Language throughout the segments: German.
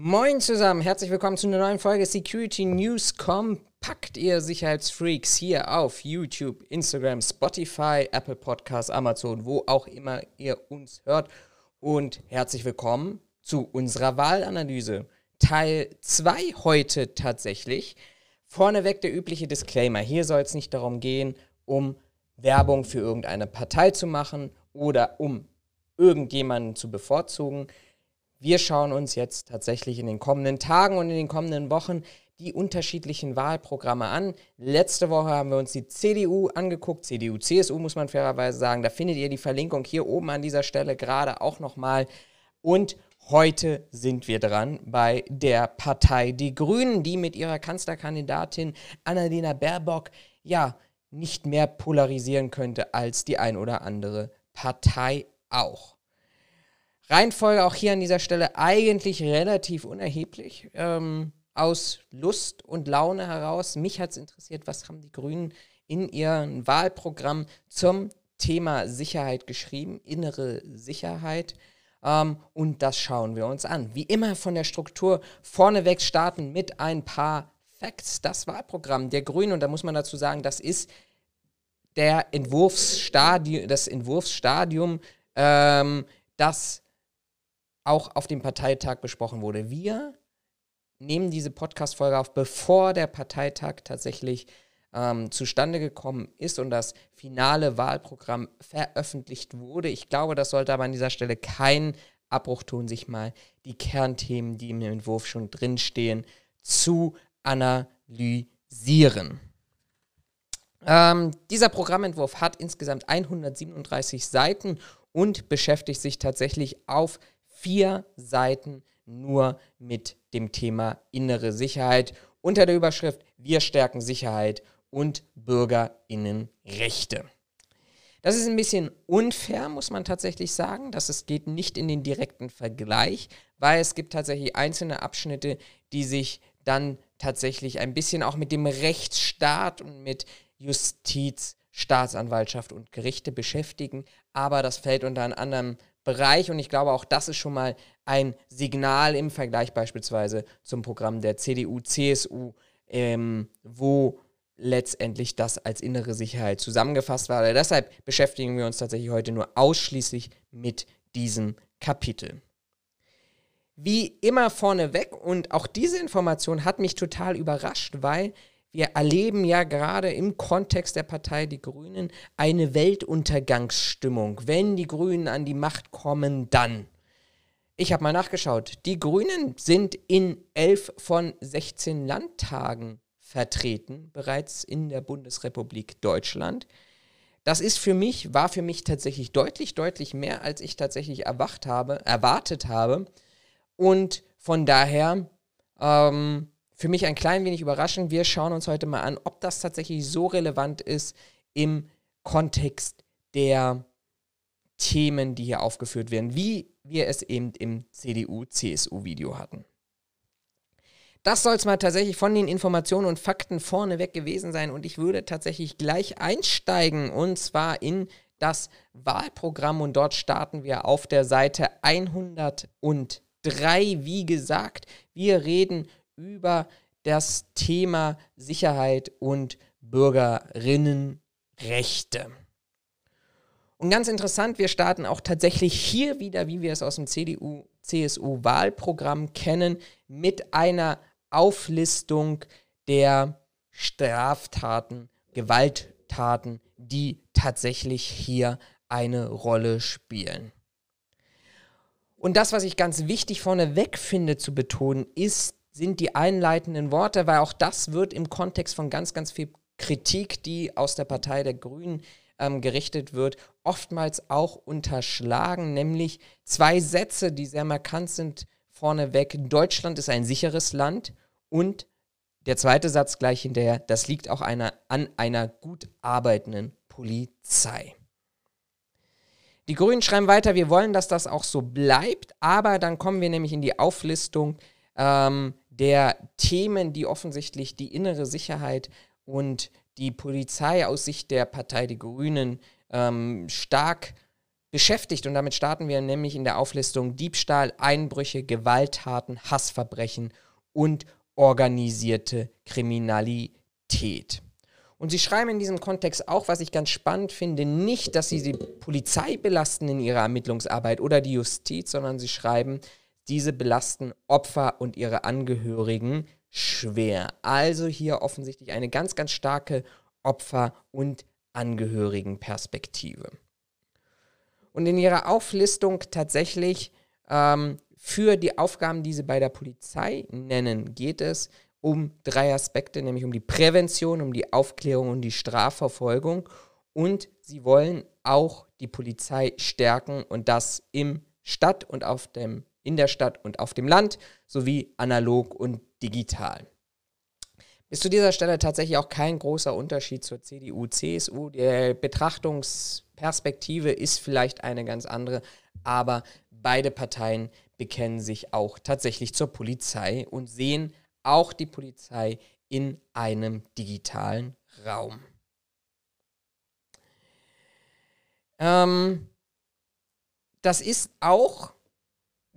Moin zusammen, herzlich willkommen zu einer neuen Folge Security News Kompakt, ihr Sicherheitsfreaks hier auf YouTube, Instagram, Spotify, Apple Podcasts, Amazon, wo auch immer ihr uns hört. Und herzlich willkommen zu unserer Wahlanalyse. Teil 2 heute tatsächlich. Vorneweg der übliche Disclaimer. Hier soll es nicht darum gehen, um Werbung für irgendeine Partei zu machen oder um irgendjemanden zu bevorzugen. Wir schauen uns jetzt tatsächlich in den kommenden Tagen und in den kommenden Wochen die unterschiedlichen Wahlprogramme an. Letzte Woche haben wir uns die CDU angeguckt, CDU, CSU muss man fairerweise sagen. Da findet ihr die Verlinkung hier oben an dieser Stelle gerade auch nochmal. Und heute sind wir dran bei der Partei Die Grünen, die mit ihrer Kanzlerkandidatin Annalena Baerbock ja nicht mehr polarisieren könnte als die ein oder andere Partei auch. Reihenfolge auch hier an dieser Stelle eigentlich relativ unerheblich. Ähm, aus Lust und Laune heraus. Mich hat es interessiert, was haben die Grünen in ihrem Wahlprogramm zum Thema Sicherheit geschrieben, innere Sicherheit. Ähm, und das schauen wir uns an. Wie immer von der Struktur vorneweg starten mit ein paar Facts. Das Wahlprogramm der Grünen, und da muss man dazu sagen, das ist der Entwurfsstadium, das Entwurfsstadium, ähm, das auch auf dem Parteitag besprochen wurde. Wir nehmen diese Podcast-Folge auf, bevor der Parteitag tatsächlich ähm, zustande gekommen ist und das finale Wahlprogramm veröffentlicht wurde. Ich glaube, das sollte aber an dieser Stelle keinen Abbruch tun, sich mal die Kernthemen, die im Entwurf schon drinstehen, zu analysieren. Ähm, dieser Programmentwurf hat insgesamt 137 Seiten und beschäftigt sich tatsächlich auf vier Seiten nur mit dem Thema innere Sicherheit. Unter der Überschrift Wir stärken Sicherheit und Bürgerinnenrechte. Das ist ein bisschen unfair, muss man tatsächlich sagen, dass es geht nicht in den direkten Vergleich, weil es gibt tatsächlich einzelne Abschnitte, die sich dann tatsächlich ein bisschen auch mit dem Rechtsstaat und mit Justiz, Staatsanwaltschaft und Gerichte beschäftigen, aber das fällt unter anderem Bereich und ich glaube, auch das ist schon mal ein Signal im Vergleich beispielsweise zum Programm der CDU, CSU, ähm, wo letztendlich das als innere Sicherheit zusammengefasst war. Deshalb beschäftigen wir uns tatsächlich heute nur ausschließlich mit diesem Kapitel. Wie immer vorneweg, und auch diese Information hat mich total überrascht, weil wir erleben ja gerade im Kontext der Partei Die Grünen eine Weltuntergangsstimmung. Wenn die Grünen an die Macht kommen, dann. Ich habe mal nachgeschaut. Die Grünen sind in elf von 16 Landtagen vertreten, bereits in der Bundesrepublik Deutschland. Das ist für mich, war für mich tatsächlich deutlich, deutlich mehr, als ich tatsächlich erwacht habe, erwartet habe. Und von daher ähm, für mich ein klein wenig überraschend. Wir schauen uns heute mal an, ob das tatsächlich so relevant ist im Kontext der Themen, die hier aufgeführt werden, wie wir es eben im CDU-CSU-Video hatten. Das soll es mal tatsächlich von den Informationen und Fakten vorneweg gewesen sein und ich würde tatsächlich gleich einsteigen und zwar in das Wahlprogramm und dort starten wir auf der Seite 103. Wie gesagt, wir reden über das Thema Sicherheit und Bürgerinnenrechte. Und ganz interessant, wir starten auch tatsächlich hier wieder, wie wir es aus dem CDU-CSU-Wahlprogramm kennen, mit einer Auflistung der Straftaten, Gewalttaten, die tatsächlich hier eine Rolle spielen. Und das, was ich ganz wichtig vorneweg finde zu betonen, ist sind die einleitenden Worte, weil auch das wird im Kontext von ganz, ganz viel Kritik, die aus der Partei der Grünen ähm, gerichtet wird, oftmals auch unterschlagen, nämlich zwei Sätze, die sehr markant sind vorneweg. Deutschland ist ein sicheres Land und der zweite Satz gleich hinterher, das liegt auch einer, an einer gut arbeitenden Polizei. Die Grünen schreiben weiter, wir wollen, dass das auch so bleibt, aber dann kommen wir nämlich in die Auflistung ähm, der Themen, die offensichtlich die innere Sicherheit und die Polizei aus Sicht der Partei Die Grünen ähm, stark beschäftigt. Und damit starten wir nämlich in der Auflistung Diebstahl, Einbrüche, Gewalttaten, Hassverbrechen und organisierte Kriminalität. Und sie schreiben in diesem Kontext auch, was ich ganz spannend finde, nicht, dass sie die Polizei belasten in ihrer Ermittlungsarbeit oder die Justiz, sondern sie schreiben, diese belasten Opfer und ihre Angehörigen schwer. Also hier offensichtlich eine ganz, ganz starke Opfer- und Angehörigenperspektive. Und in ihrer Auflistung tatsächlich ähm, für die Aufgaben, die sie bei der Polizei nennen, geht es um drei Aspekte, nämlich um die Prävention, um die Aufklärung und die Strafverfolgung. Und sie wollen auch die Polizei stärken und das im Stadt und auf dem, in der Stadt und auf dem Land sowie analog und digital. Bis zu dieser Stelle tatsächlich auch kein großer Unterschied zur CDU, CSU. Die Betrachtungsperspektive ist vielleicht eine ganz andere, aber beide Parteien bekennen sich auch tatsächlich zur Polizei und sehen auch die Polizei in einem digitalen Raum. Ähm, das ist auch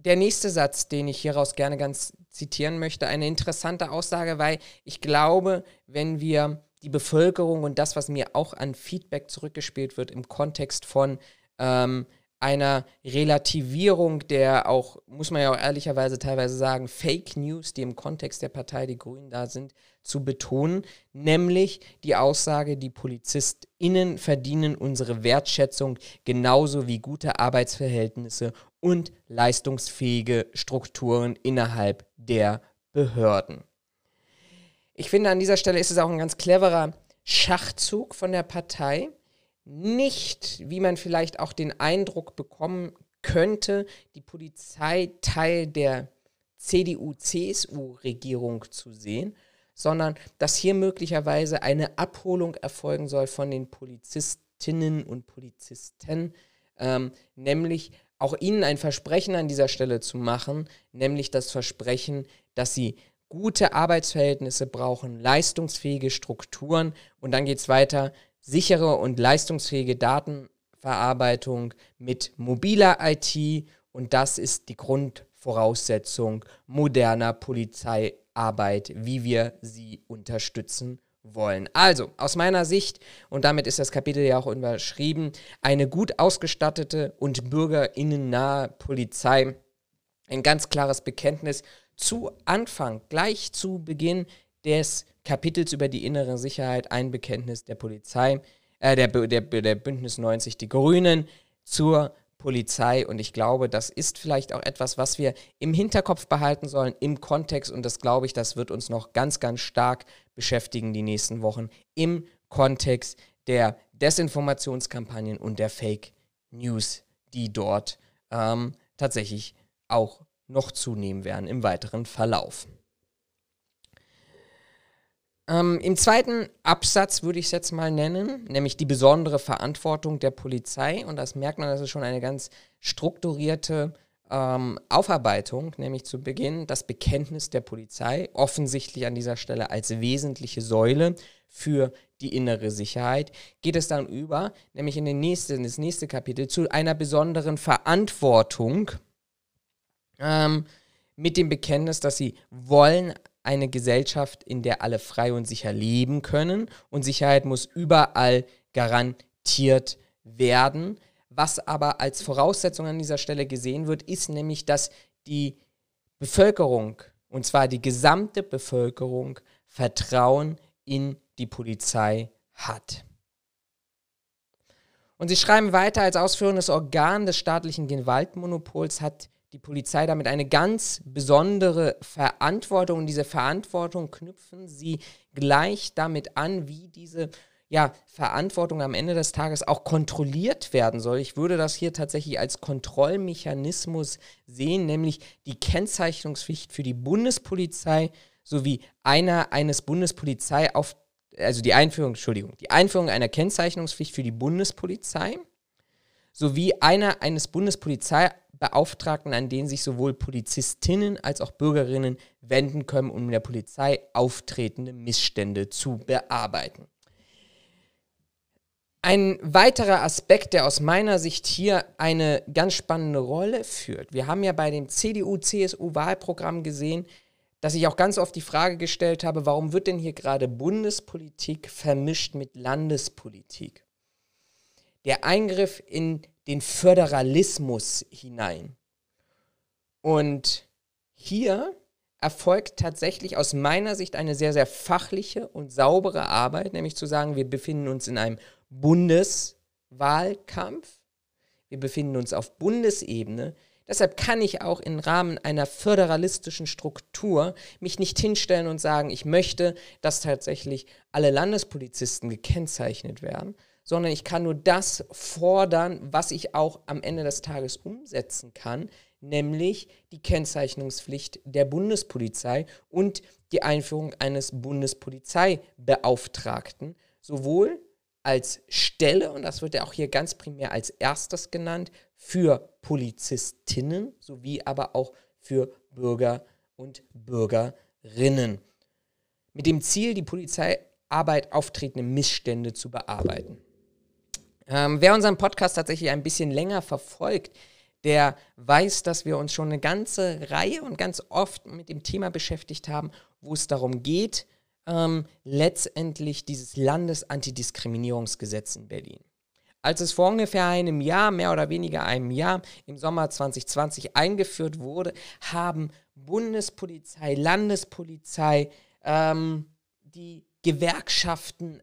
der nächste Satz, den ich hieraus gerne ganz zitieren möchte, eine interessante Aussage, weil ich glaube, wenn wir die Bevölkerung und das, was mir auch an Feedback zurückgespielt wird im Kontext von ähm, einer Relativierung der auch, muss man ja auch ehrlicherweise teilweise sagen, Fake News, die im Kontext der Partei Die Grünen da sind, zu betonen, nämlich die Aussage, die PolizistInnen verdienen unsere Wertschätzung genauso wie gute Arbeitsverhältnisse und leistungsfähige Strukturen innerhalb der Behörden. Ich finde, an dieser Stelle ist es auch ein ganz cleverer Schachzug von der Partei, nicht, wie man vielleicht auch den Eindruck bekommen könnte, die Polizei Teil der CDU-CSU-Regierung zu sehen, sondern dass hier möglicherweise eine Abholung erfolgen soll von den Polizistinnen und Polizisten, ähm, nämlich auch ihnen ein Versprechen an dieser Stelle zu machen, nämlich das Versprechen, dass sie gute Arbeitsverhältnisse brauchen, leistungsfähige Strukturen. Und dann geht es weiter, sichere und leistungsfähige Datenverarbeitung mit mobiler IT und das ist die Grundvoraussetzung moderner Polizeiarbeit, wie wir sie unterstützen wollen. Also, aus meiner Sicht, und damit ist das Kapitel ja auch überschrieben, eine gut ausgestattete und bürgerinnennahe Polizei. Ein ganz klares Bekenntnis zu Anfang, gleich zu Beginn des Kapitels über die innere Sicherheit ein Bekenntnis der Polizei, äh, der, der, der Bündnis 90 Die Grünen zur Polizei. Und ich glaube, das ist vielleicht auch etwas, was wir im Hinterkopf behalten sollen, im Kontext. Und das glaube ich, das wird uns noch ganz, ganz stark beschäftigen die nächsten Wochen im Kontext der Desinformationskampagnen und der Fake News, die dort ähm, tatsächlich auch noch zunehmen werden im weiteren Verlauf. Ähm, Im zweiten Absatz würde ich es jetzt mal nennen, nämlich die besondere Verantwortung der Polizei. Und das merkt man, das ist schon eine ganz strukturierte ähm, Aufarbeitung, nämlich zu Beginn das Bekenntnis der Polizei, offensichtlich an dieser Stelle als wesentliche Säule für die innere Sicherheit, geht es dann über, nämlich in, den nächste, in das nächste Kapitel, zu einer besonderen Verantwortung ähm, mit dem Bekenntnis, dass sie wollen eine Gesellschaft, in der alle frei und sicher leben können und Sicherheit muss überall garantiert werden. Was aber als Voraussetzung an dieser Stelle gesehen wird, ist nämlich, dass die Bevölkerung, und zwar die gesamte Bevölkerung, Vertrauen in die Polizei hat. Und sie schreiben weiter, als ausführendes Organ des staatlichen Gewaltmonopols hat die Polizei damit eine ganz besondere Verantwortung. Und diese Verantwortung knüpfen sie gleich damit an, wie diese ja, Verantwortung am Ende des Tages auch kontrolliert werden soll. Ich würde das hier tatsächlich als Kontrollmechanismus sehen, nämlich die Kennzeichnungspflicht für die Bundespolizei sowie einer eines Bundespolizei auf also die Einführung, Entschuldigung, die Einführung einer Kennzeichnungspflicht für die Bundespolizei sowie einer eines Bundespolizei Beauftragten, an den sich sowohl Polizistinnen als auch Bürgerinnen wenden können, um in der Polizei auftretende Missstände zu bearbeiten. Ein weiterer Aspekt, der aus meiner Sicht hier eine ganz spannende Rolle führt. Wir haben ja bei dem CDU-CSU-Wahlprogramm gesehen, dass ich auch ganz oft die Frage gestellt habe, warum wird denn hier gerade Bundespolitik vermischt mit Landespolitik? Der Eingriff in den Föderalismus hinein. Und hier erfolgt tatsächlich aus meiner Sicht eine sehr, sehr fachliche und saubere Arbeit, nämlich zu sagen, wir befinden uns in einem Bundeswahlkampf, wir befinden uns auf Bundesebene. Deshalb kann ich auch im Rahmen einer föderalistischen Struktur mich nicht hinstellen und sagen, ich möchte, dass tatsächlich alle Landespolizisten gekennzeichnet werden, sondern ich kann nur das fordern, was ich auch am Ende des Tages umsetzen kann, nämlich die Kennzeichnungspflicht der Bundespolizei und die Einführung eines Bundespolizeibeauftragten, sowohl als Stelle, und das wird ja auch hier ganz primär als erstes genannt, für Polizistinnen sowie aber auch für Bürger und Bürgerinnen. Mit dem Ziel, die Polizeiarbeit auftretende Missstände zu bearbeiten. Ähm, wer unseren Podcast tatsächlich ein bisschen länger verfolgt, der weiß, dass wir uns schon eine ganze Reihe und ganz oft mit dem Thema beschäftigt haben, wo es darum geht, ähm, letztendlich dieses Landesantidiskriminierungsgesetz in Berlin. Als es vor ungefähr einem Jahr, mehr oder weniger einem Jahr, im Sommer 2020 eingeführt wurde, haben Bundespolizei, Landespolizei, ähm, die Gewerkschaften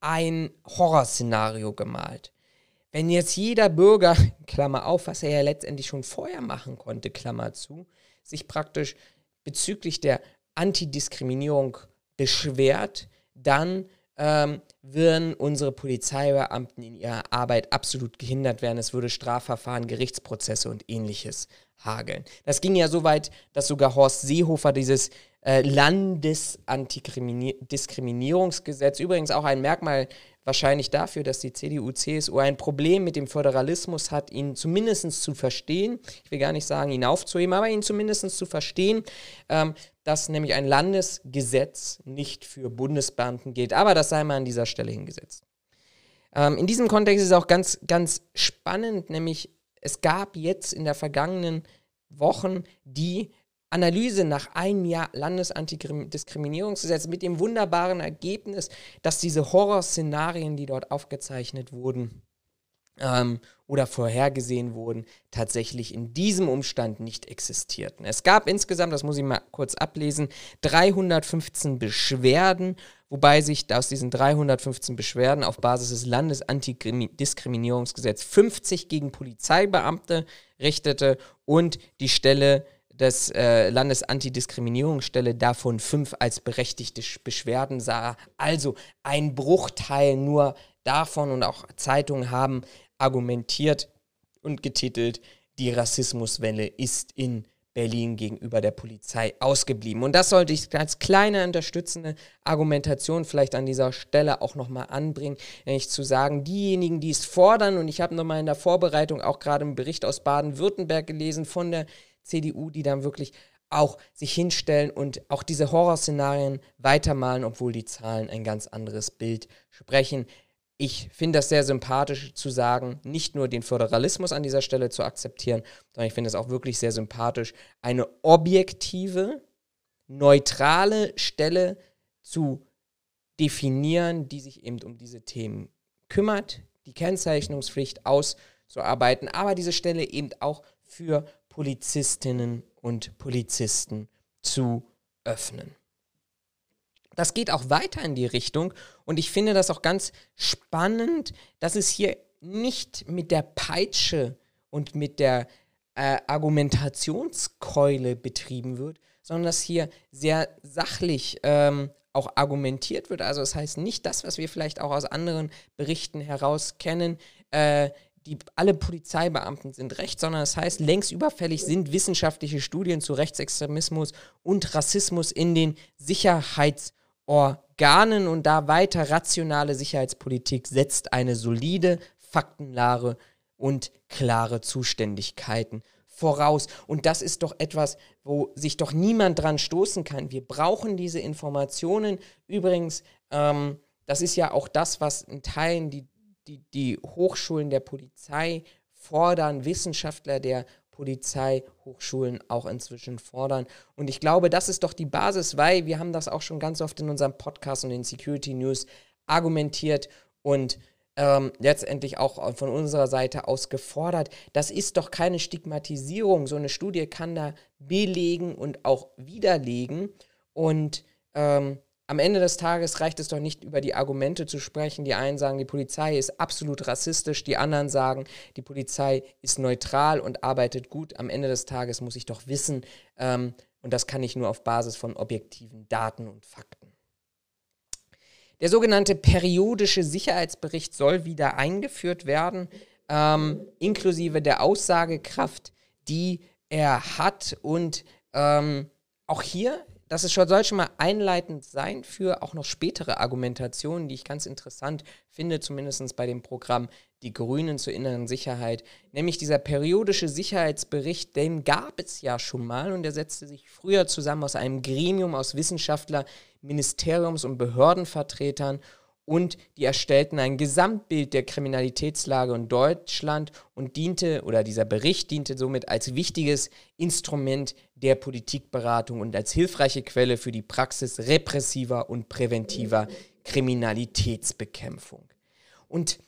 ein Horrorszenario gemalt. Wenn jetzt jeder Bürger, Klammer auf, was er ja letztendlich schon vorher machen konnte, Klammer zu, sich praktisch bezüglich der Antidiskriminierung beschwert, dann ähm, würden unsere Polizeibeamten in ihrer Arbeit absolut gehindert werden. Es würde Strafverfahren, Gerichtsprozesse und ähnliches hageln. Das ging ja so weit, dass sogar Horst Seehofer dieses äh, Landesantidiskriminierungsgesetz, übrigens auch ein Merkmal wahrscheinlich dafür, dass die CDU, CSU ein Problem mit dem Föderalismus hat, ihn zumindest zu verstehen. Ich will gar nicht sagen, ihn aufzuheben, aber ihn zumindest zu verstehen, ähm, dass nämlich ein Landesgesetz nicht für Bundesbeamten gilt. Aber das sei mal an dieser Stelle hingesetzt. Ähm, in diesem Kontext ist es auch ganz, ganz spannend, nämlich es gab jetzt in der vergangenen Wochen die Analyse nach einem Jahr Landesantidiskriminierungsgesetz mit dem wunderbaren Ergebnis, dass diese Horrorszenarien, die dort aufgezeichnet wurden ähm, oder vorhergesehen wurden, tatsächlich in diesem Umstand nicht existierten. Es gab insgesamt, das muss ich mal kurz ablesen, 315 Beschwerden, wobei sich aus diesen 315 Beschwerden auf Basis des Landesantidiskriminierungsgesetzes 50 gegen Polizeibeamte richtete und die Stelle des äh, Landesantidiskriminierungsstelle davon fünf als berechtigte Beschwerden sah. Also ein Bruchteil nur davon und auch Zeitungen haben argumentiert und getitelt, die Rassismuswelle ist in Berlin gegenüber der Polizei ausgeblieben. Und das sollte ich als kleine unterstützende Argumentation vielleicht an dieser Stelle auch nochmal anbringen, nämlich zu sagen, diejenigen, die es fordern, und ich habe nochmal in der Vorbereitung auch gerade einen Bericht aus Baden-Württemberg gelesen von der CDU, die dann wirklich auch sich hinstellen und auch diese Horrorszenarien weitermalen, obwohl die Zahlen ein ganz anderes Bild sprechen. Ich finde das sehr sympathisch zu sagen, nicht nur den Föderalismus an dieser Stelle zu akzeptieren, sondern ich finde es auch wirklich sehr sympathisch, eine objektive, neutrale Stelle zu definieren, die sich eben um diese Themen kümmert, die Kennzeichnungspflicht auszuarbeiten, aber diese Stelle eben auch für Polizistinnen und Polizisten zu öffnen. Das geht auch weiter in die Richtung und ich finde das auch ganz spannend, dass es hier nicht mit der Peitsche und mit der äh, Argumentationskeule betrieben wird, sondern dass hier sehr sachlich ähm, auch argumentiert wird. Also das heißt nicht das, was wir vielleicht auch aus anderen Berichten heraus kennen, äh, die, alle Polizeibeamten sind recht, sondern das heißt, längst überfällig sind wissenschaftliche Studien zu Rechtsextremismus und Rassismus in den Sicherheitsorganen und da weiter rationale Sicherheitspolitik setzt eine solide, faktenlare und klare Zuständigkeiten voraus. Und das ist doch etwas, wo sich doch niemand dran stoßen kann. Wir brauchen diese Informationen. Übrigens, ähm, das ist ja auch das, was in Teilen die die, die Hochschulen der Polizei fordern, Wissenschaftler der Polizeihochschulen auch inzwischen fordern. Und ich glaube, das ist doch die Basis, weil wir haben das auch schon ganz oft in unserem Podcast und in Security News argumentiert und ähm, letztendlich auch von unserer Seite aus gefordert. Das ist doch keine Stigmatisierung. So eine Studie kann da belegen und auch widerlegen. Und ähm, am Ende des Tages reicht es doch nicht über die Argumente zu sprechen. Die einen sagen, die Polizei ist absolut rassistisch, die anderen sagen, die Polizei ist neutral und arbeitet gut. Am Ende des Tages muss ich doch wissen, ähm, und das kann ich nur auf Basis von objektiven Daten und Fakten. Der sogenannte periodische Sicherheitsbericht soll wieder eingeführt werden, ähm, inklusive der Aussagekraft, die er hat. Und ähm, auch hier das ist schon, soll schon mal einleitend sein für auch noch spätere Argumentationen, die ich ganz interessant finde, zumindest bei dem Programm Die Grünen zur inneren Sicherheit. Nämlich dieser periodische Sicherheitsbericht, den gab es ja schon mal und der setzte sich früher zusammen aus einem Gremium aus Wissenschaftler, Ministeriums- und Behördenvertretern und die erstellten ein Gesamtbild der Kriminalitätslage in Deutschland und diente, oder dieser Bericht diente somit als wichtiges Instrument der Politikberatung und als hilfreiche Quelle für die Praxis repressiver und präventiver Kriminalitätsbekämpfung. Und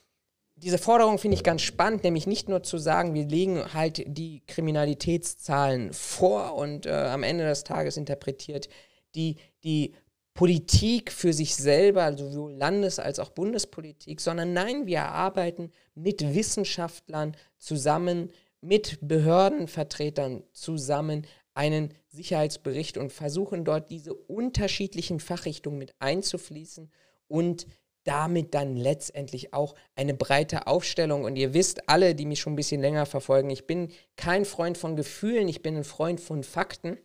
diese Forderung finde ich ganz spannend, nämlich nicht nur zu sagen, wir legen halt die Kriminalitätszahlen vor und äh, am Ende des Tages interpretiert die, die Politik für sich selber, also sowohl Landes- als auch Bundespolitik, sondern nein, wir arbeiten mit Wissenschaftlern zusammen, mit Behördenvertretern zusammen einen Sicherheitsbericht und versuchen dort diese unterschiedlichen Fachrichtungen mit einzufließen und damit dann letztendlich auch eine breite Aufstellung. Und ihr wisst alle, die mich schon ein bisschen länger verfolgen, ich bin kein Freund von Gefühlen, ich bin ein Freund von Fakten.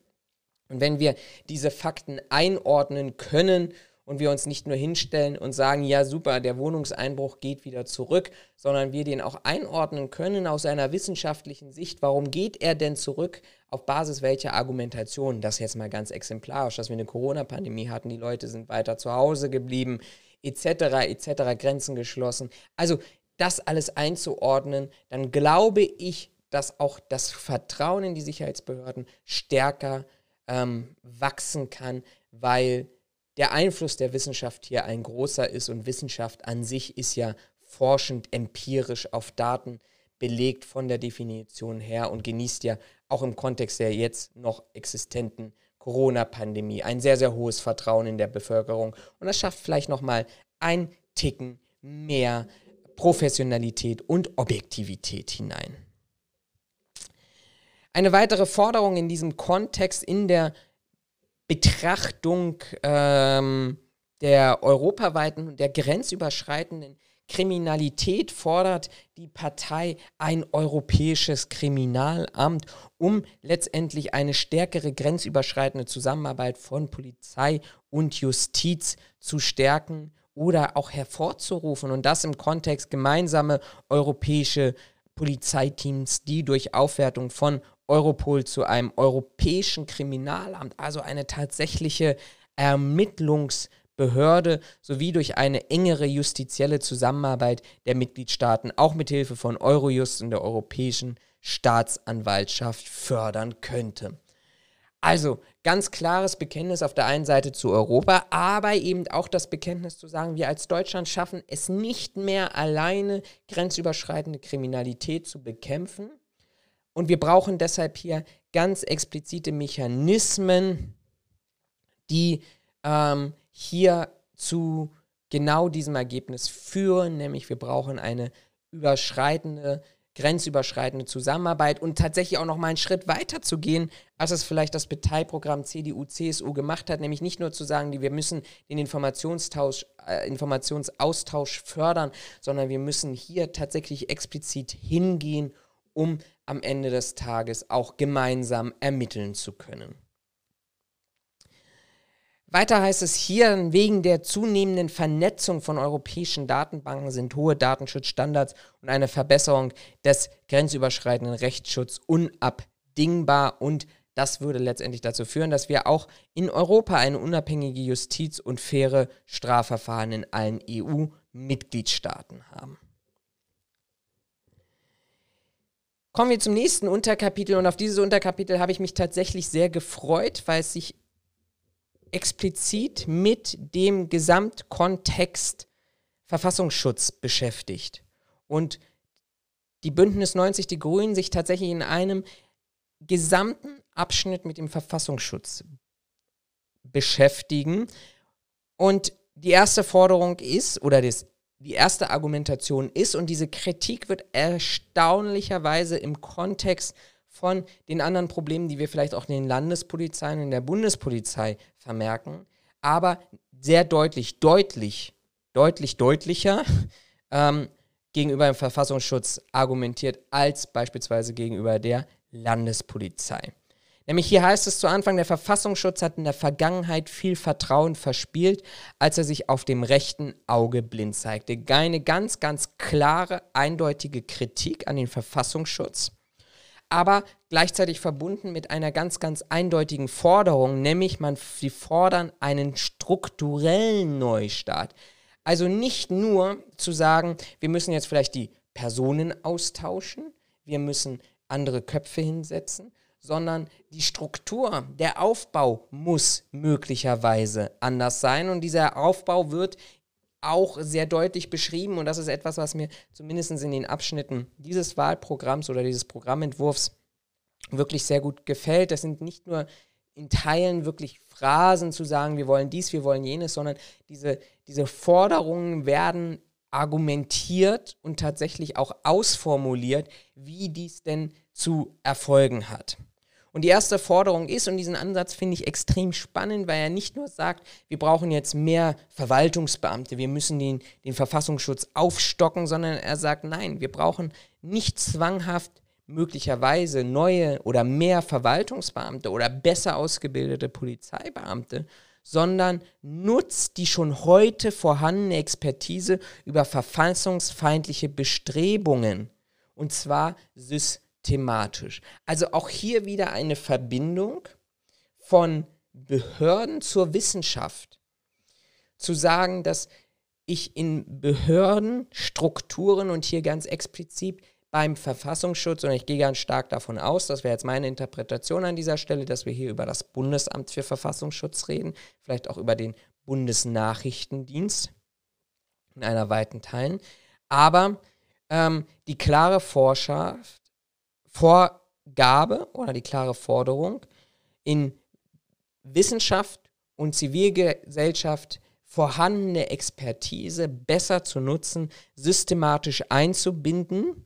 Und wenn wir diese Fakten einordnen können und wir uns nicht nur hinstellen und sagen, ja super, der Wohnungseinbruch geht wieder zurück, sondern wir den auch einordnen können aus einer wissenschaftlichen Sicht, warum geht er denn zurück, auf Basis welcher Argumentation, das jetzt mal ganz exemplarisch, dass wir eine Corona-Pandemie hatten, die Leute sind weiter zu Hause geblieben, etc., etc., Grenzen geschlossen. Also das alles einzuordnen, dann glaube ich, dass auch das Vertrauen in die Sicherheitsbehörden stärker ähm, wachsen kann, weil der Einfluss der Wissenschaft hier ein großer ist und Wissenschaft an sich ist ja forschend, empirisch auf Daten belegt von der Definition her und genießt ja auch im Kontext der jetzt noch existenten Corona-Pandemie ein sehr, sehr hohes Vertrauen in der Bevölkerung und das schafft vielleicht nochmal ein Ticken mehr Professionalität und Objektivität hinein. Eine weitere Forderung in diesem Kontext in der Betrachtung ähm, der europaweiten und der grenzüberschreitenden Kriminalität fordert die Partei ein europäisches Kriminalamt, um letztendlich eine stärkere grenzüberschreitende Zusammenarbeit von Polizei und Justiz zu stärken oder auch hervorzurufen. Und das im Kontext gemeinsame europäische Polizeiteams, die durch Aufwertung von Europol zu einem europäischen Kriminalamt, also eine tatsächliche Ermittlungsbehörde sowie durch eine engere justizielle Zusammenarbeit der Mitgliedstaaten auch mit Hilfe von Eurojust und der Europäischen Staatsanwaltschaft fördern könnte. Also ganz klares Bekenntnis auf der einen Seite zu Europa, aber eben auch das Bekenntnis zu sagen, wir als Deutschland schaffen es nicht mehr alleine, grenzüberschreitende Kriminalität zu bekämpfen, und wir brauchen deshalb hier ganz explizite Mechanismen, die ähm, hier zu genau diesem Ergebnis führen, nämlich wir brauchen eine überschreitende, grenzüberschreitende Zusammenarbeit und tatsächlich auch noch mal einen Schritt weiter zu gehen, als es vielleicht das Parteiprogramm CDU, CSU gemacht hat, nämlich nicht nur zu sagen, wir müssen den Informationstausch, äh, Informationsaustausch fördern, sondern wir müssen hier tatsächlich explizit hingehen, um am Ende des Tages auch gemeinsam ermitteln zu können. Weiter heißt es hier, wegen der zunehmenden Vernetzung von europäischen Datenbanken sind hohe Datenschutzstandards und eine Verbesserung des grenzüberschreitenden Rechtsschutzes unabdingbar und das würde letztendlich dazu führen, dass wir auch in Europa eine unabhängige Justiz und faire Strafverfahren in allen EU-Mitgliedstaaten haben. Kommen wir zum nächsten Unterkapitel und auf dieses Unterkapitel habe ich mich tatsächlich sehr gefreut, weil es sich explizit mit dem Gesamtkontext Verfassungsschutz beschäftigt. Und die Bündnis 90 Die Grünen sich tatsächlich in einem gesamten Abschnitt mit dem Verfassungsschutz beschäftigen. Und die erste Forderung ist, oder das die erste Argumentation ist. Und diese Kritik wird erstaunlicherweise im Kontext von den anderen Problemen, die wir vielleicht auch in den Landespolizeien, in der Bundespolizei vermerken, aber sehr deutlich, deutlich, deutlich deutlicher ähm, gegenüber dem Verfassungsschutz argumentiert als beispielsweise gegenüber der Landespolizei. Nämlich hier heißt es zu Anfang, der Verfassungsschutz hat in der Vergangenheit viel Vertrauen verspielt, als er sich auf dem rechten Auge blind zeigte. Eine ganz, ganz klare, eindeutige Kritik an den Verfassungsschutz, aber gleichzeitig verbunden mit einer ganz, ganz eindeutigen Forderung, nämlich man, sie fordern einen strukturellen Neustart. Also nicht nur zu sagen, wir müssen jetzt vielleicht die Personen austauschen, wir müssen andere Köpfe hinsetzen, sondern die Struktur, der Aufbau muss möglicherweise anders sein und dieser Aufbau wird auch sehr deutlich beschrieben und das ist etwas, was mir zumindest in den Abschnitten dieses Wahlprogramms oder dieses Programmentwurfs wirklich sehr gut gefällt. Das sind nicht nur in Teilen wirklich Phrasen zu sagen, wir wollen dies, wir wollen jenes, sondern diese, diese Forderungen werden argumentiert und tatsächlich auch ausformuliert, wie dies denn zu erfolgen hat. Und die erste Forderung ist, und diesen Ansatz finde ich extrem spannend, weil er nicht nur sagt, wir brauchen jetzt mehr Verwaltungsbeamte, wir müssen den, den Verfassungsschutz aufstocken, sondern er sagt, nein, wir brauchen nicht zwanghaft möglicherweise neue oder mehr Verwaltungsbeamte oder besser ausgebildete Polizeibeamte, sondern nutzt die schon heute vorhandene Expertise über verfassungsfeindliche Bestrebungen. Und zwar systematisch thematisch. Also auch hier wieder eine Verbindung von Behörden zur Wissenschaft. Zu sagen, dass ich in Behörden, Strukturen und hier ganz explizit beim Verfassungsschutz, und ich gehe ganz stark davon aus, das wäre jetzt meine Interpretation an dieser Stelle, dass wir hier über das Bundesamt für Verfassungsschutz reden, vielleicht auch über den Bundesnachrichtendienst in einer weiten Teilen. Aber ähm, die klare Vorschrift Vorgabe oder die klare Forderung, in Wissenschaft und Zivilgesellschaft vorhandene Expertise besser zu nutzen, systematisch einzubinden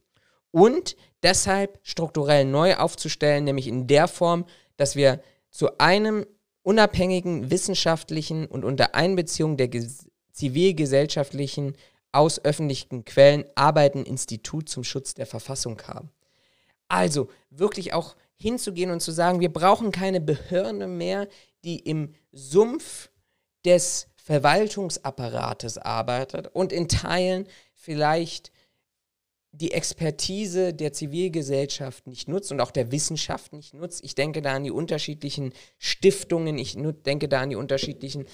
und deshalb strukturell neu aufzustellen, nämlich in der Form, dass wir zu einem unabhängigen wissenschaftlichen und unter Einbeziehung der zivilgesellschaftlichen aus öffentlichen Quellen arbeitenden Institut zum Schutz der Verfassung haben. Also wirklich auch hinzugehen und zu sagen, wir brauchen keine Behörde mehr, die im Sumpf des Verwaltungsapparates arbeitet und in Teilen vielleicht die Expertise der Zivilgesellschaft nicht nutzt und auch der Wissenschaft nicht nutzt. Ich denke da an die unterschiedlichen Stiftungen, ich denke da an die unterschiedlichen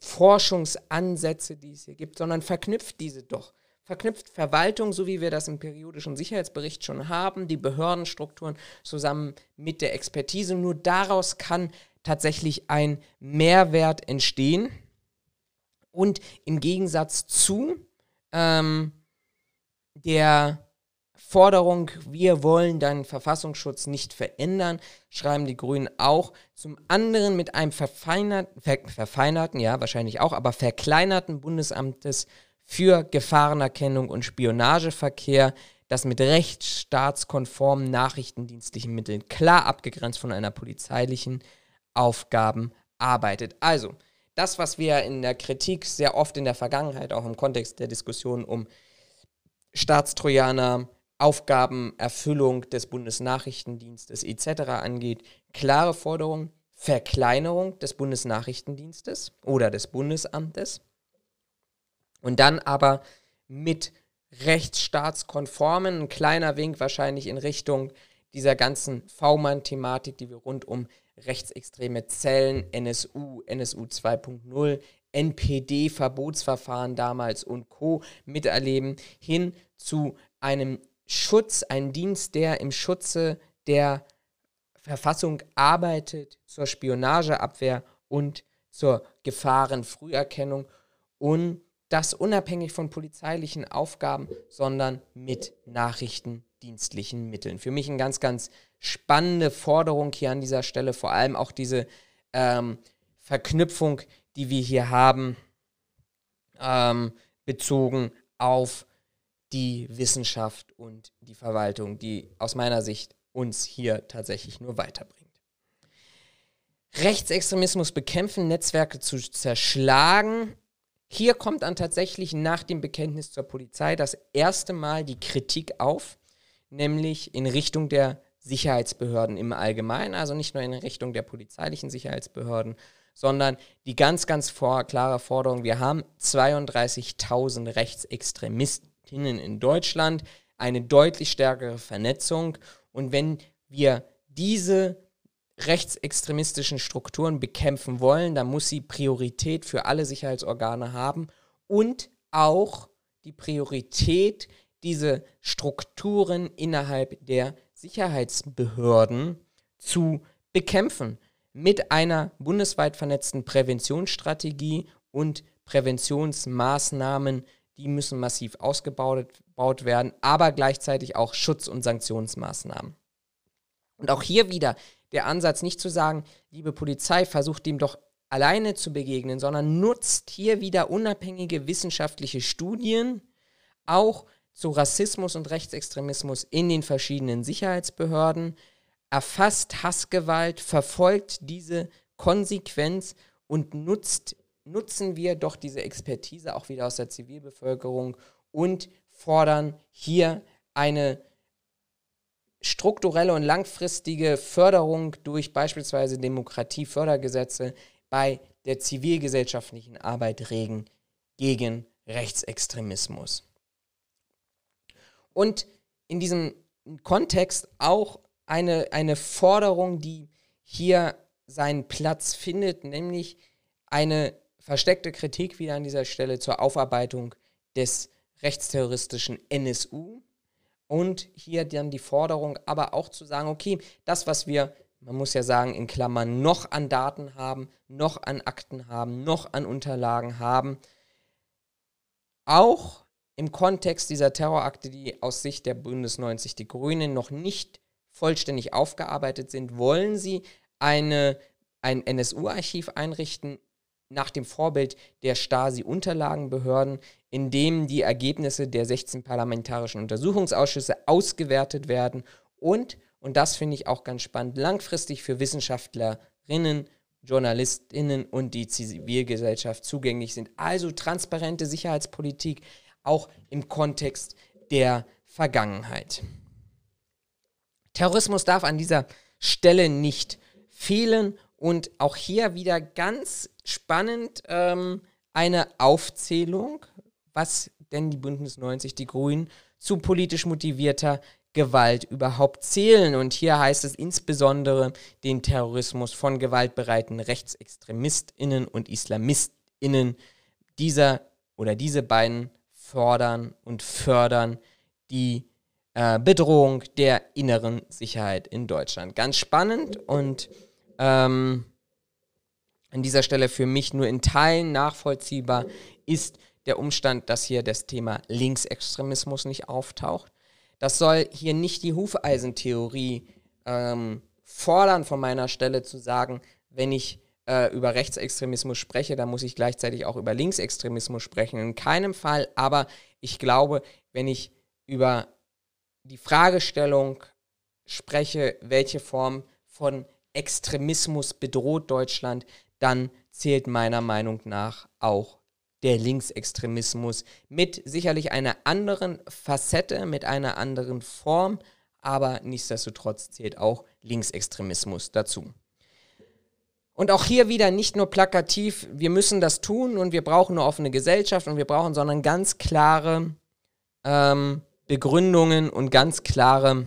Forschungsansätze, die es hier gibt, sondern verknüpft diese doch verknüpft Verwaltung, so wie wir das im periodischen Sicherheitsbericht schon haben, die Behördenstrukturen zusammen mit der Expertise. Nur daraus kann tatsächlich ein Mehrwert entstehen. Und im Gegensatz zu ähm, der Forderung, wir wollen deinen Verfassungsschutz nicht verändern, schreiben die Grünen auch. Zum anderen mit einem verfeinert, ver, verfeinerten, ja wahrscheinlich auch, aber verkleinerten Bundesamtes für Gefahrenerkennung und Spionageverkehr, das mit rechtsstaatskonformen nachrichtendienstlichen Mitteln klar abgegrenzt von einer polizeilichen Aufgaben arbeitet. Also, das, was wir in der Kritik sehr oft in der Vergangenheit, auch im Kontext der Diskussion um Staatstrojaner, Aufgabenerfüllung des Bundesnachrichtendienstes etc. angeht, klare Forderung, Verkleinerung des Bundesnachrichtendienstes oder des Bundesamtes und dann aber mit rechtsstaatskonformen, ein kleiner Wink wahrscheinlich in Richtung dieser ganzen V-Mann-Thematik, die wir rund um rechtsextreme Zellen, NSU, NSU 2.0, NPD-Verbotsverfahren damals und Co. miterleben, hin zu einem Schutz, ein Dienst, der im Schutze der Verfassung arbeitet, zur Spionageabwehr und zur Gefahrenfrüherkennung und das unabhängig von polizeilichen Aufgaben, sondern mit nachrichtendienstlichen Mitteln. Für mich eine ganz, ganz spannende Forderung hier an dieser Stelle, vor allem auch diese ähm, Verknüpfung, die wir hier haben, ähm, bezogen auf die Wissenschaft und die Verwaltung, die aus meiner Sicht uns hier tatsächlich nur weiterbringt. Rechtsextremismus bekämpfen, Netzwerke zu zerschlagen. Hier kommt dann tatsächlich nach dem Bekenntnis zur Polizei das erste Mal die Kritik auf, nämlich in Richtung der Sicherheitsbehörden im Allgemeinen, also nicht nur in Richtung der polizeilichen Sicherheitsbehörden, sondern die ganz, ganz vor, klare Forderung, wir haben 32.000 Rechtsextremistinnen in Deutschland, eine deutlich stärkere Vernetzung. Und wenn wir diese rechtsextremistischen Strukturen bekämpfen wollen, dann muss sie Priorität für alle Sicherheitsorgane haben und auch die Priorität, diese Strukturen innerhalb der Sicherheitsbehörden zu bekämpfen mit einer bundesweit vernetzten Präventionsstrategie und Präventionsmaßnahmen, die müssen massiv ausgebaut werden, aber gleichzeitig auch Schutz- und Sanktionsmaßnahmen. Und auch hier wieder der Ansatz, nicht zu sagen, liebe Polizei, versucht dem doch alleine zu begegnen, sondern nutzt hier wieder unabhängige wissenschaftliche Studien, auch zu Rassismus und Rechtsextremismus in den verschiedenen Sicherheitsbehörden, erfasst Hassgewalt, verfolgt diese Konsequenz und nutzt, nutzen wir doch diese Expertise auch wieder aus der Zivilbevölkerung und fordern hier eine strukturelle und langfristige Förderung durch beispielsweise Demokratiefördergesetze bei der zivilgesellschaftlichen Arbeit regen gegen Rechtsextremismus. Und in diesem Kontext auch eine, eine Forderung, die hier seinen Platz findet, nämlich eine versteckte Kritik wieder an dieser Stelle zur Aufarbeitung des rechtsterroristischen NSU, und hier dann die Forderung, aber auch zu sagen, okay, das, was wir, man muss ja sagen, in Klammern noch an Daten haben, noch an Akten haben, noch an Unterlagen haben, auch im Kontext dieser Terrorakte, die aus Sicht der Bündnis 90 Die Grünen noch nicht vollständig aufgearbeitet sind, wollen sie eine, ein NSU-Archiv einrichten nach dem Vorbild der Stasi-Unterlagenbehörden, in dem die Ergebnisse der 16 parlamentarischen Untersuchungsausschüsse ausgewertet werden und, und das finde ich auch ganz spannend, langfristig für Wissenschaftlerinnen, Journalistinnen und die Zivilgesellschaft zugänglich sind. Also transparente Sicherheitspolitik auch im Kontext der Vergangenheit. Terrorismus darf an dieser Stelle nicht fehlen und auch hier wieder ganz spannend ähm, eine Aufzählung, was denn die Bündnis 90, die Grünen, zu politisch motivierter Gewalt überhaupt zählen. Und hier heißt es insbesondere den Terrorismus von gewaltbereiten Rechtsextremistinnen und Islamistinnen. Dieser oder diese beiden fordern und fördern die äh, Bedrohung der inneren Sicherheit in Deutschland. Ganz spannend und ähm, an dieser Stelle für mich nur in Teilen nachvollziehbar ist der Umstand, dass hier das Thema Linksextremismus nicht auftaucht. Das soll hier nicht die Hufeisentheorie ähm, fordern von meiner Stelle zu sagen, wenn ich äh, über Rechtsextremismus spreche, dann muss ich gleichzeitig auch über Linksextremismus sprechen. In keinem Fall, aber ich glaube, wenn ich über die Fragestellung spreche, welche Form von Extremismus bedroht Deutschland, dann zählt meiner Meinung nach auch der Linksextremismus mit sicherlich einer anderen Facette, mit einer anderen Form, aber nichtsdestotrotz zählt auch Linksextremismus dazu. Und auch hier wieder nicht nur plakativ, wir müssen das tun und wir brauchen eine offene Gesellschaft und wir brauchen, sondern ganz klare ähm, Begründungen und ganz klare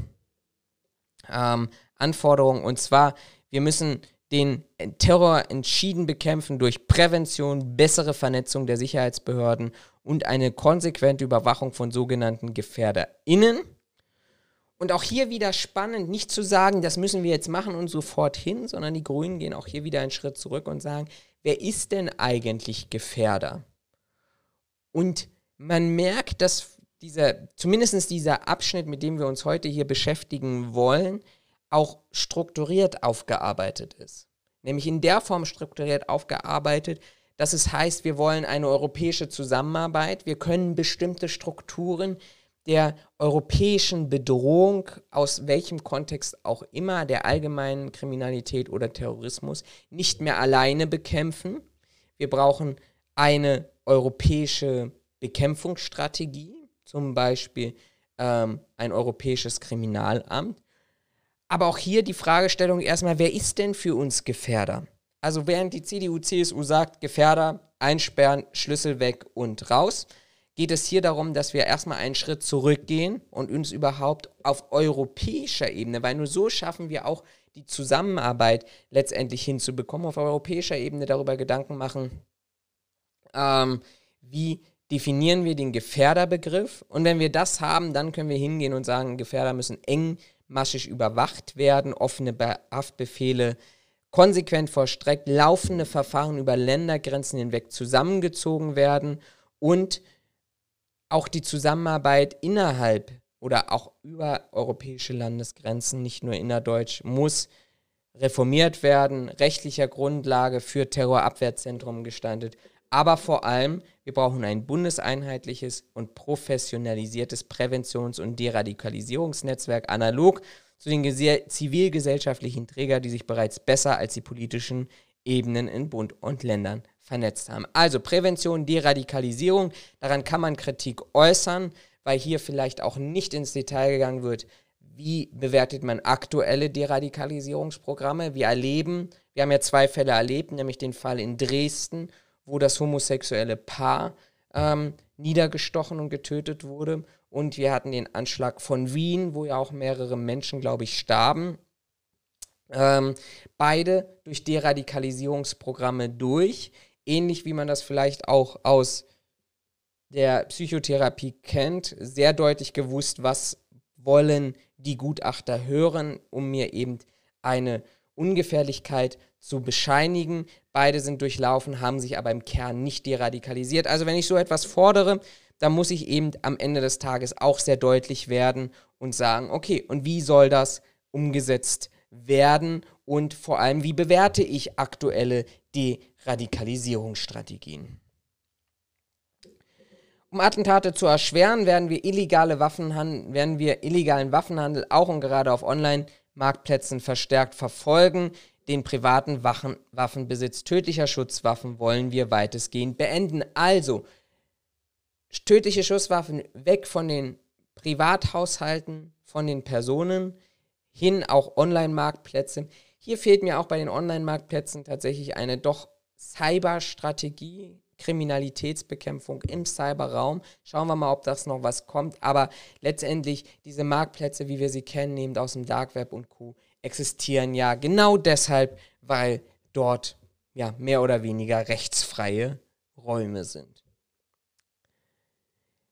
ähm, Anforderungen. Und zwar, wir müssen den Terror entschieden bekämpfen durch Prävention, bessere Vernetzung der Sicherheitsbehörden und eine konsequente Überwachung von sogenannten GefährderInnen. Und auch hier wieder spannend, nicht zu sagen, das müssen wir jetzt machen und sofort hin, sondern die Grünen gehen auch hier wieder einen Schritt zurück und sagen, wer ist denn eigentlich Gefährder? Und man merkt, dass dieser, zumindest dieser Abschnitt, mit dem wir uns heute hier beschäftigen wollen, auch strukturiert aufgearbeitet ist. Nämlich in der Form strukturiert aufgearbeitet, dass es heißt, wir wollen eine europäische Zusammenarbeit, wir können bestimmte Strukturen der europäischen Bedrohung, aus welchem Kontext auch immer, der allgemeinen Kriminalität oder Terrorismus, nicht mehr alleine bekämpfen. Wir brauchen eine europäische Bekämpfungsstrategie, zum Beispiel ähm, ein europäisches Kriminalamt. Aber auch hier die Fragestellung erstmal, wer ist denn für uns Gefährder? Also während die CDU, CSU sagt, Gefährder einsperren, Schlüssel weg und raus, geht es hier darum, dass wir erstmal einen Schritt zurückgehen und uns überhaupt auf europäischer Ebene, weil nur so schaffen wir auch die Zusammenarbeit letztendlich hinzubekommen, auf europäischer Ebene darüber Gedanken machen, ähm, wie definieren wir den Gefährderbegriff. Und wenn wir das haben, dann können wir hingehen und sagen, Gefährder müssen engmaschig überwacht werden, offene Haftbefehle konsequent vollstreckt, laufende Verfahren über Ländergrenzen hinweg zusammengezogen werden und auch die Zusammenarbeit innerhalb oder auch über europäische Landesgrenzen, nicht nur innerdeutsch, muss reformiert werden, rechtlicher Grundlage für Terrorabwehrzentrum gestaltet. Aber vor allem, wir brauchen ein bundeseinheitliches und professionalisiertes Präventions- und Deradikalisierungsnetzwerk analog zu den zivilgesellschaftlichen Trägern, die sich bereits besser als die politischen Ebenen in Bund und Ländern vernetzt haben. Also Prävention, Deradikalisierung, daran kann man Kritik äußern, weil hier vielleicht auch nicht ins Detail gegangen wird, wie bewertet man aktuelle Deradikalisierungsprogramme. Wir erleben, wir haben ja zwei Fälle erlebt, nämlich den Fall in Dresden, wo das homosexuelle Paar ähm, niedergestochen und getötet wurde. Und wir hatten den Anschlag von Wien, wo ja auch mehrere Menschen, glaube ich, starben. Ähm, beide durch Deradikalisierungsprogramme durch ähnlich wie man das vielleicht auch aus der Psychotherapie kennt, sehr deutlich gewusst, was wollen die Gutachter hören, um mir eben eine Ungefährlichkeit zu bescheinigen. Beide sind durchlaufen, haben sich aber im Kern nicht deradikalisiert. Also wenn ich so etwas fordere, dann muss ich eben am Ende des Tages auch sehr deutlich werden und sagen, okay, und wie soll das umgesetzt werden und vor allem, wie bewerte ich aktuelle Deradikalisierungsstrategien. Um Attentate zu erschweren, werden wir, illegale werden wir illegalen Waffenhandel auch und gerade auf Online-Marktplätzen verstärkt verfolgen. Den privaten Waffen, Waffenbesitz tödlicher Schusswaffen wollen wir weitestgehend beenden. Also, tödliche Schusswaffen weg von den Privathaushalten, von den Personen, hin auch Online-Marktplätze. Hier fehlt mir auch bei den Online-Marktplätzen tatsächlich eine doch Cyberstrategie, Kriminalitätsbekämpfung im Cyberraum. Schauen wir mal, ob das noch was kommt. Aber letztendlich, diese Marktplätze, wie wir sie kennen, eben aus dem Dark Web und Co., existieren ja genau deshalb, weil dort ja mehr oder weniger rechtsfreie Räume sind.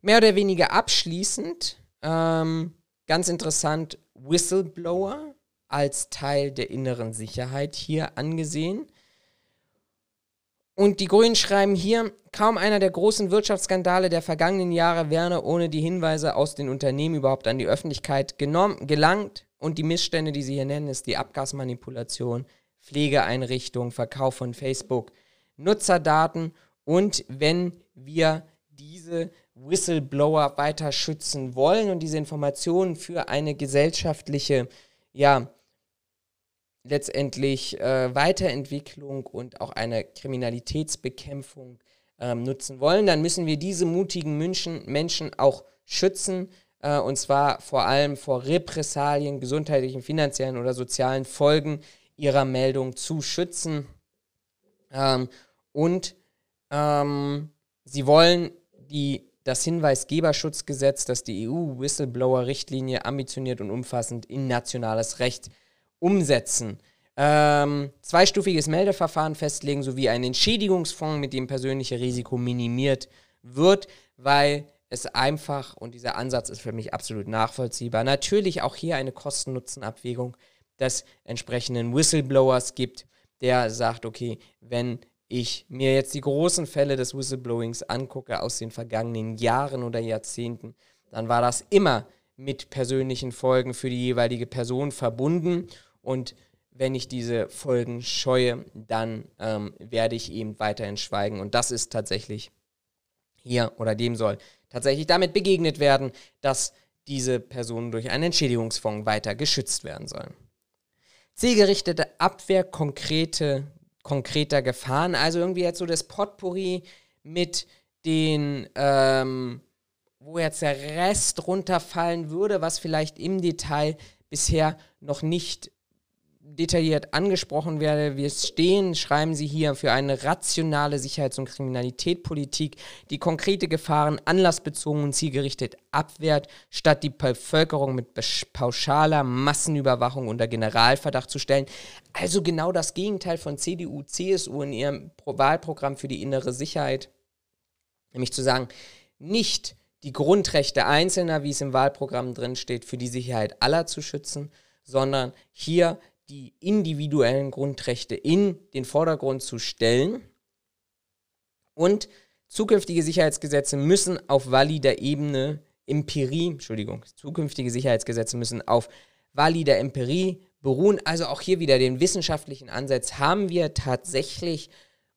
Mehr oder weniger abschließend, ähm, ganz interessant, Whistleblower als Teil der inneren Sicherheit hier angesehen. Und die Grünen schreiben hier, kaum einer der großen Wirtschaftsskandale der vergangenen Jahre wäre ohne die Hinweise aus den Unternehmen überhaupt an die Öffentlichkeit genommen, gelangt. Und die Missstände, die sie hier nennen, ist die Abgasmanipulation, Pflegeeinrichtung, Verkauf von Facebook, Nutzerdaten. Und wenn wir diese Whistleblower weiter schützen wollen und diese Informationen für eine gesellschaftliche, ja, letztendlich äh, Weiterentwicklung und auch eine Kriminalitätsbekämpfung ähm, nutzen wollen, dann müssen wir diese mutigen Menschen, Menschen auch schützen, äh, und zwar vor allem vor Repressalien, gesundheitlichen, finanziellen oder sozialen Folgen ihrer Meldung zu schützen. Ähm, und ähm, sie wollen die das Hinweisgeberschutzgesetz, das die EU-Whistleblower-Richtlinie ambitioniert und umfassend in nationales Recht umsetzen. Ähm, zweistufiges Meldeverfahren festlegen sowie einen Entschädigungsfonds, mit dem persönliche Risiko minimiert wird, weil es einfach und dieser Ansatz ist für mich absolut nachvollziehbar. Natürlich auch hier eine Kosten-Nutzen-Abwägung des entsprechenden Whistleblowers gibt, der sagt, okay, wenn ich mir jetzt die großen Fälle des Whistleblowings angucke aus den vergangenen Jahren oder Jahrzehnten, dann war das immer mit persönlichen Folgen für die jeweilige Person verbunden. Und wenn ich diese Folgen scheue, dann ähm, werde ich eben weiterhin schweigen. Und das ist tatsächlich hier oder dem soll tatsächlich damit begegnet werden, dass diese Personen durch einen Entschädigungsfonds weiter geschützt werden sollen. Zielgerichtete Abwehr konkrete, konkreter Gefahren, also irgendwie jetzt so das Potpourri mit den, ähm, wo jetzt der Rest runterfallen würde, was vielleicht im Detail bisher noch nicht detailliert angesprochen werde. Wir stehen, schreiben Sie hier, für eine rationale Sicherheits- und Kriminalitätspolitik, die konkrete Gefahren anlassbezogen und zielgerichtet abwehrt, statt die Bevölkerung mit pauschaler Massenüberwachung unter Generalverdacht zu stellen. Also genau das Gegenteil von CDU, CSU in ihrem Wahlprogramm für die innere Sicherheit. Nämlich zu sagen, nicht die Grundrechte Einzelner, wie es im Wahlprogramm drin steht, für die Sicherheit aller zu schützen, sondern hier die individuellen Grundrechte in den Vordergrund zu stellen. Und zukünftige Sicherheitsgesetze müssen auf valider Ebene Empirie, Entschuldigung, zukünftige Sicherheitsgesetze müssen auf valider Empirie beruhen. Also auch hier wieder den wissenschaftlichen Ansatz. Haben wir tatsächlich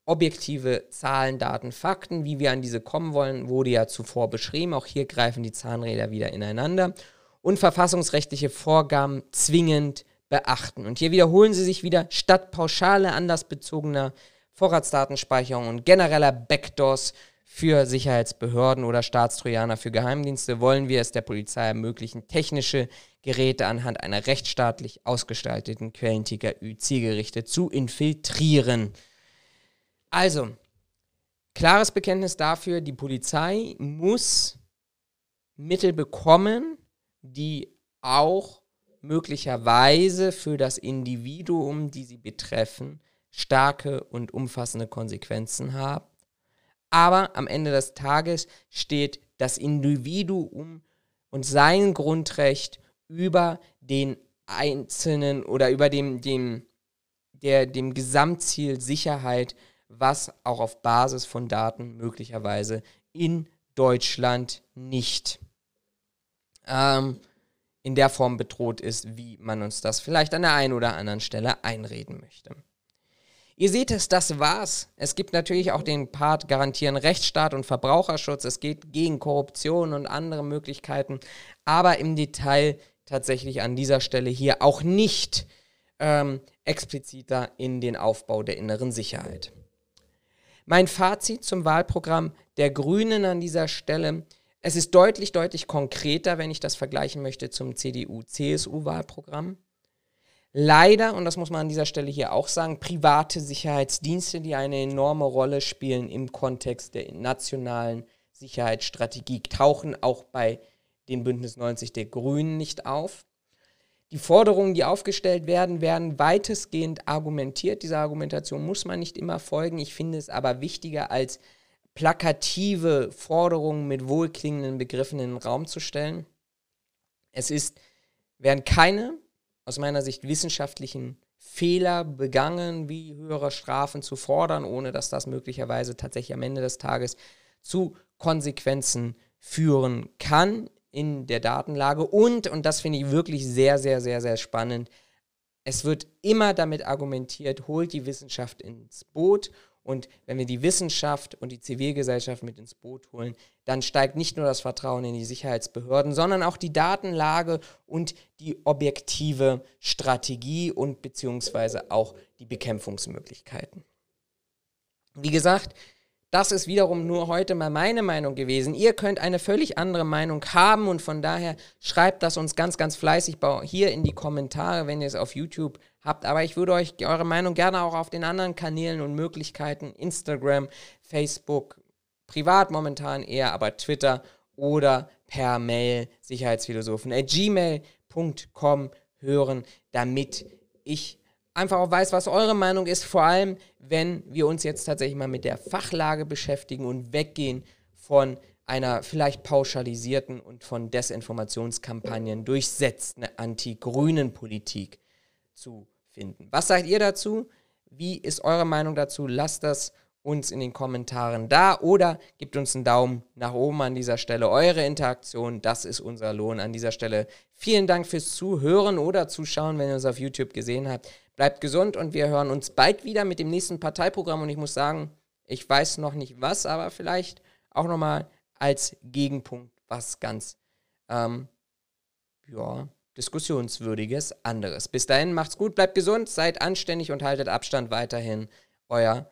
objektive Zahlen, Daten, Fakten, wie wir an diese kommen wollen, wurde ja zuvor beschrieben. Auch hier greifen die Zahnräder wieder ineinander. Und verfassungsrechtliche Vorgaben zwingend beachten. Und hier wiederholen sie sich wieder, statt pauschale anlassbezogener Vorratsdatenspeicherung und genereller Backdoors für Sicherheitsbehörden oder Staatstrojaner für Geheimdienste wollen wir es der Polizei ermöglichen, technische Geräte anhand einer rechtsstaatlich ausgestalteten Quellenticker-Ü zielgerichtet zu infiltrieren. Also, klares Bekenntnis dafür, die Polizei muss Mittel bekommen, die auch möglicherweise für das Individuum, die sie betreffen, starke und umfassende Konsequenzen haben. Aber am Ende des Tages steht das Individuum und sein Grundrecht über den einzelnen oder über dem, dem, der, dem Gesamtziel Sicherheit, was auch auf Basis von Daten möglicherweise in Deutschland nicht ähm, in der Form bedroht ist, wie man uns das vielleicht an der einen oder anderen Stelle einreden möchte. Ihr seht es, das war's. Es gibt natürlich auch den Part garantieren Rechtsstaat und Verbraucherschutz. Es geht gegen Korruption und andere Möglichkeiten, aber im Detail tatsächlich an dieser Stelle hier auch nicht ähm, expliziter in den Aufbau der inneren Sicherheit. Mein Fazit zum Wahlprogramm der Grünen an dieser Stelle es ist deutlich, deutlich konkreter, wenn ich das vergleichen möchte zum CDU-CSU-Wahlprogramm. Leider, und das muss man an dieser Stelle hier auch sagen, private Sicherheitsdienste, die eine enorme Rolle spielen im Kontext der nationalen Sicherheitsstrategie, tauchen auch bei den Bündnis 90 der Grünen nicht auf. Die Forderungen, die aufgestellt werden, werden weitestgehend argumentiert. Dieser Argumentation muss man nicht immer folgen. Ich finde es aber wichtiger als plakative Forderungen mit wohlklingenden Begriffen in den Raum zu stellen. Es ist, werden keine, aus meiner Sicht, wissenschaftlichen Fehler begangen, wie höhere Strafen zu fordern, ohne dass das möglicherweise tatsächlich am Ende des Tages zu Konsequenzen führen kann in der Datenlage. Und, und das finde ich wirklich sehr, sehr, sehr, sehr spannend, es wird immer damit argumentiert, holt die Wissenschaft ins Boot und wenn wir die Wissenschaft und die Zivilgesellschaft mit ins Boot holen, dann steigt nicht nur das Vertrauen in die Sicherheitsbehörden, sondern auch die Datenlage und die objektive Strategie und beziehungsweise auch die Bekämpfungsmöglichkeiten. Wie gesagt, das ist wiederum nur heute mal meine Meinung gewesen. Ihr könnt eine völlig andere Meinung haben und von daher schreibt das uns ganz, ganz fleißig hier in die Kommentare, wenn ihr es auf YouTube habt. Aber ich würde euch eure Meinung gerne auch auf den anderen Kanälen und Möglichkeiten, Instagram, Facebook, privat momentan eher, aber Twitter oder per Mail sicherheitsphilosophen at gmail.com hören, damit ich einfach auch weiß, was eure Meinung ist, vor allem wenn wir uns jetzt tatsächlich mal mit der Fachlage beschäftigen und weggehen von einer vielleicht pauschalisierten und von Desinformationskampagnen durchsetzten anti-grünen Politik zu finden. Was sagt ihr dazu? Wie ist eure Meinung dazu? Lasst das uns in den Kommentaren da oder gebt uns einen Daumen nach oben an dieser Stelle. Eure Interaktion, das ist unser Lohn an dieser Stelle. Vielen Dank fürs Zuhören oder Zuschauen, wenn ihr uns auf YouTube gesehen habt. Bleibt gesund und wir hören uns bald wieder mit dem nächsten Parteiprogramm. Und ich muss sagen, ich weiß noch nicht was, aber vielleicht auch nochmal als Gegenpunkt was ganz, ähm, ja, diskussionswürdiges anderes. Bis dahin, macht's gut, bleibt gesund, seid anständig und haltet Abstand weiterhin. Euer